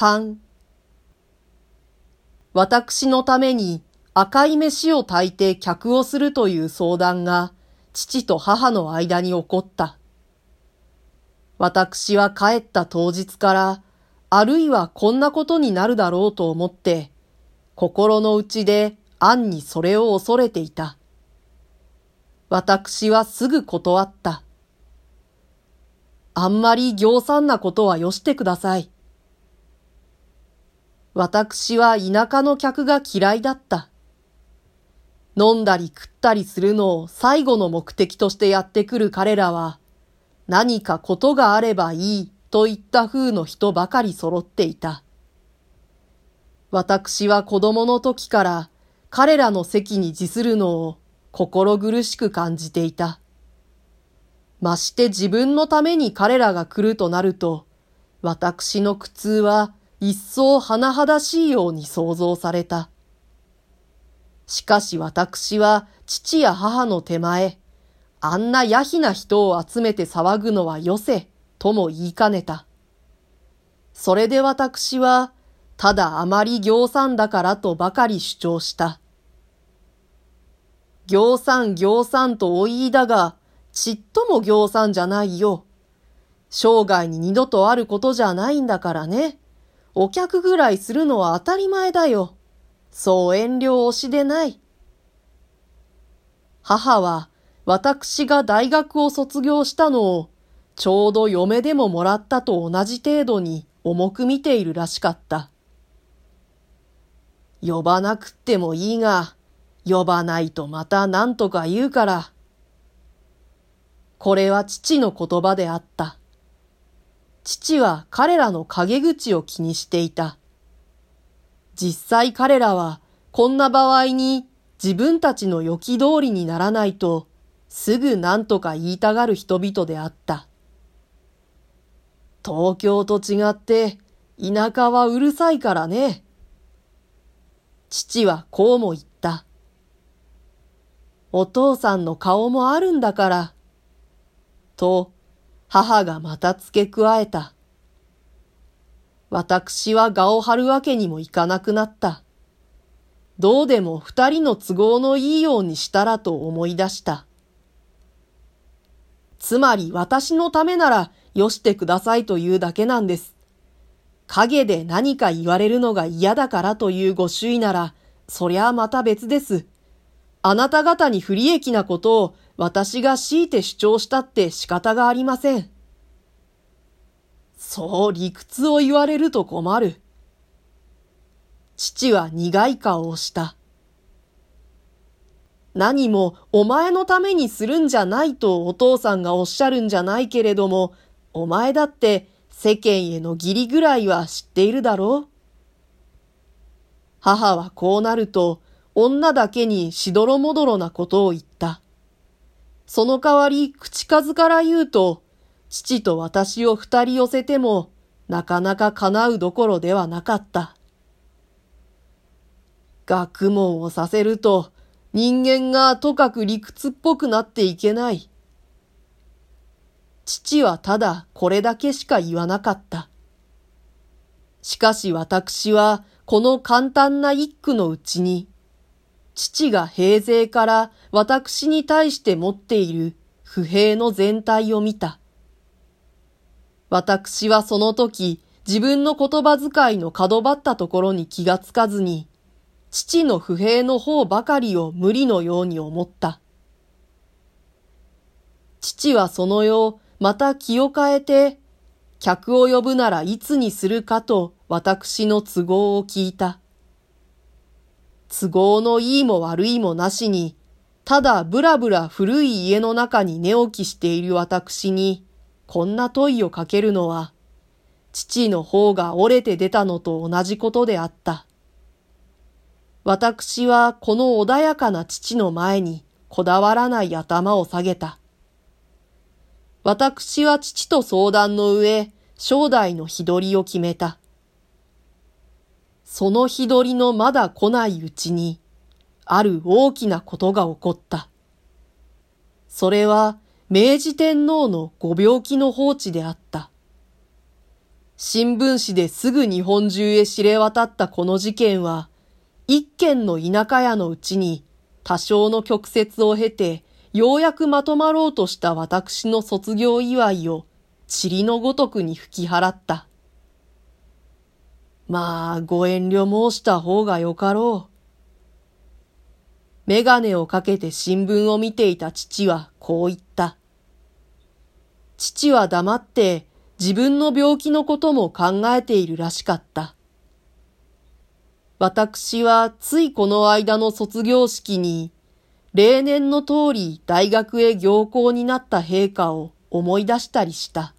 3私のために赤い飯を炊いて客をするという相談が父と母の間に起こった。私は帰った当日から、あるいはこんなことになるだろうと思って、心の内で暗にそれを恐れていた。私はすぐ断った。あんまり行産なことはよしてください。私は田舎の客が嫌いだった。飲んだり食ったりするのを最後の目的としてやってくる彼らは、何かことがあればいいといった風の人ばかり揃っていた。私は子供の時から彼らの席に自するのを心苦しく感じていた。まして自分のために彼らが来るとなると、私の苦痛は一層甚だしいように想像された。しかし私は父や母の手前、あんな野ひな人を集めて騒ぐのはよせ、とも言いかねた。それで私は、ただあまり行産だからとばかり主張した。行産行産とお言いだが、ちっとも行産じゃないよ。生涯に二度とあることじゃないんだからね。お客ぐらいするのは当たり前だよ。そう遠慮をしでない。母は私が大学を卒業したのをちょうど嫁でももらったと同じ程度に重く見ているらしかった。呼ばなくってもいいが、呼ばないとまた何とか言うから。これは父の言葉であった。父は彼らの陰口を気にしていた。実際彼らはこんな場合に自分たちの予期通りにならないとすぐ何とか言いたがる人々であった。東京と違って田舎はうるさいからね。父はこうも言った。お父さんの顔もあるんだから。と母がまた付け加えた。私は我を張るわけにもいかなくなった。どうでも二人の都合のいいようにしたらと思い出した。つまり私のためならよしてくださいというだけなんです。影で何か言われるのが嫌だからというご主意なら、そりゃあまた別です。あなた方に不利益なことを私が強いて主張したって仕方がありません。そう理屈を言われると困る。父は苦い顔をした。何もお前のためにするんじゃないとお父さんがおっしゃるんじゃないけれども、お前だって世間への義理ぐらいは知っているだろう母はこうなると、女だけにしどろもどろなことを言った。その代わり口数から言うと、父と私を二人寄せても、なかなか叶うどころではなかった。学問をさせると、人間がとかく理屈っぽくなっていけない。父はただこれだけしか言わなかった。しかし私はこの簡単な一句のうちに父が平勢から私に対して持っている不平の全体を見た。私はその時自分の言葉遣いの角張ったところに気がつかずに、父の不平の方ばかりを無理のように思った。父はその夜、また気を変えて、客を呼ぶならいつにするかと私の都合を聞いた。都合のいいも悪いもなしに、ただぶらぶら古い家の中に寝起きしている私に、こんな問いをかけるのは、父の方が折れて出たのと同じことであった。私はこの穏やかな父の前にこだわらない頭を下げた。私は父と相談の上、正代の日取りを決めた。その日取りのまだ来ないうちに、ある大きなことが起こった。それは明治天皇のご病気の放置であった。新聞紙ですぐ日本中へ知れ渡ったこの事件は、一軒の田舎屋のうちに多少の曲折を経て、ようやくまとまろうとした私の卒業祝いを塵のごとくに吹き払った。まあ、ご遠慮申した方がよかろう。メガネをかけて新聞を見ていた父はこう言った。父は黙って自分の病気のことも考えているらしかった。私はついこの間の卒業式に、例年の通り大学へ行幸になった陛下を思い出したりした。